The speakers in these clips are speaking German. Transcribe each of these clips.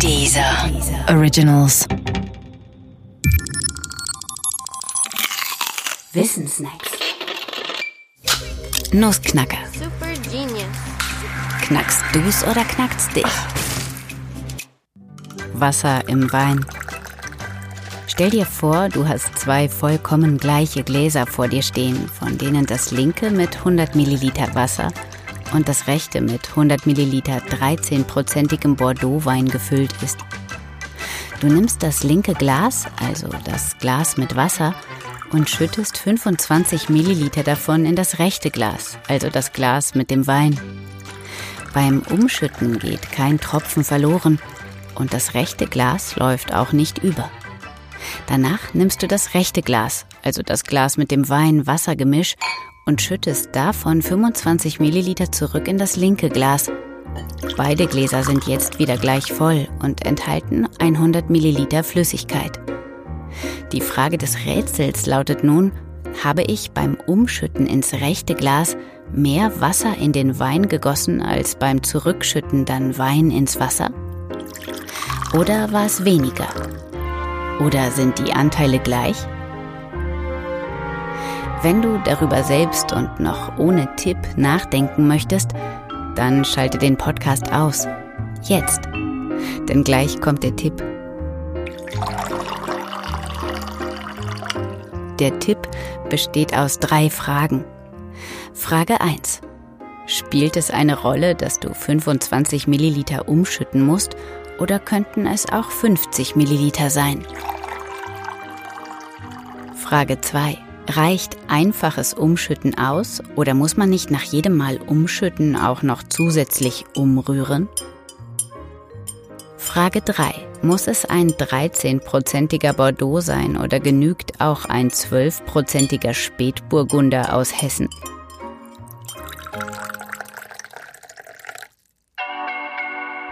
Dieser Originals. Wissensnacks. Nussknacker. Super genius. Knackst du's oder knackt's dich? Wasser im Wein. Stell dir vor, du hast zwei vollkommen gleiche Gläser vor dir stehen, von denen das linke mit 100 Milliliter Wasser und das rechte mit 100 Milliliter 13-prozentigem Bordeaux-Wein gefüllt ist. Du nimmst das linke Glas, also das Glas mit Wasser, und schüttest 25 Milliliter davon in das rechte Glas, also das Glas mit dem Wein. Beim Umschütten geht kein Tropfen verloren und das rechte Glas läuft auch nicht über. Danach nimmst du das rechte Glas, also das Glas mit dem Wein-Wasser-Gemisch, und schüttest davon 25 Milliliter zurück in das linke Glas. Beide Gläser sind jetzt wieder gleich voll und enthalten 100 Milliliter Flüssigkeit. Die Frage des Rätsels lautet nun, habe ich beim Umschütten ins rechte Glas mehr Wasser in den Wein gegossen als beim Zurückschütten dann Wein ins Wasser? Oder war es weniger? Oder sind die Anteile gleich? Wenn du darüber selbst und noch ohne Tipp nachdenken möchtest, dann schalte den Podcast aus. Jetzt. Denn gleich kommt der Tipp. Der Tipp besteht aus drei Fragen. Frage 1. Spielt es eine Rolle, dass du 25 Milliliter umschütten musst oder könnten es auch 50 Milliliter sein? Frage 2. Reicht einfaches Umschütten aus oder muss man nicht nach jedem Mal umschütten auch noch zusätzlich umrühren? Frage 3. Muss es ein 13-prozentiger Bordeaux sein oder genügt auch ein 12-prozentiger Spätburgunder aus Hessen?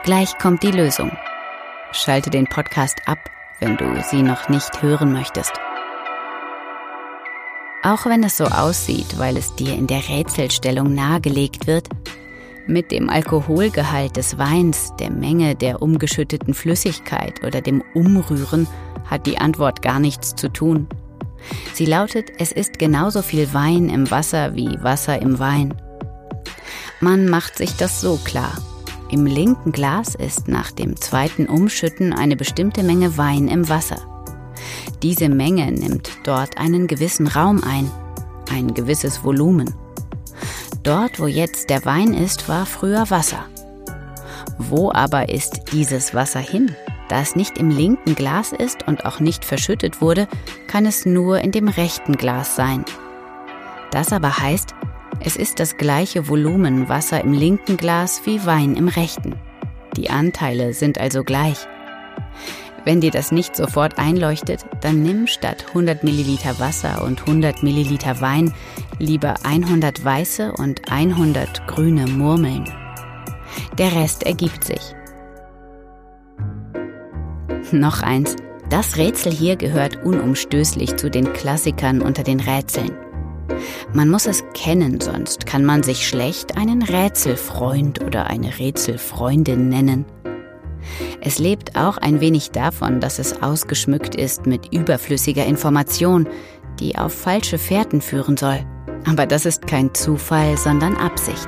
Gleich kommt die Lösung. Schalte den Podcast ab, wenn du sie noch nicht hören möchtest. Auch wenn es so aussieht, weil es dir in der Rätselstellung nahegelegt wird, mit dem Alkoholgehalt des Weins, der Menge der umgeschütteten Flüssigkeit oder dem Umrühren hat die Antwort gar nichts zu tun. Sie lautet, es ist genauso viel Wein im Wasser wie Wasser im Wein. Man macht sich das so klar. Im linken Glas ist nach dem zweiten Umschütten eine bestimmte Menge Wein im Wasser. Diese Menge nimmt dort einen gewissen Raum ein, ein gewisses Volumen. Dort, wo jetzt der Wein ist, war früher Wasser. Wo aber ist dieses Wasser hin? Da es nicht im linken Glas ist und auch nicht verschüttet wurde, kann es nur in dem rechten Glas sein. Das aber heißt, es ist das gleiche Volumen Wasser im linken Glas wie Wein im rechten. Die Anteile sind also gleich. Wenn dir das nicht sofort einleuchtet, dann nimm statt 100 Milliliter Wasser und 100 Milliliter Wein lieber 100 weiße und 100 grüne Murmeln. Der Rest ergibt sich. Noch eins. Das Rätsel hier gehört unumstößlich zu den Klassikern unter den Rätseln. Man muss es kennen, sonst kann man sich schlecht einen Rätselfreund oder eine Rätselfreundin nennen. Es lebt auch ein wenig davon, dass es ausgeschmückt ist mit überflüssiger Information, die auf falsche Fährten führen soll. Aber das ist kein Zufall, sondern Absicht.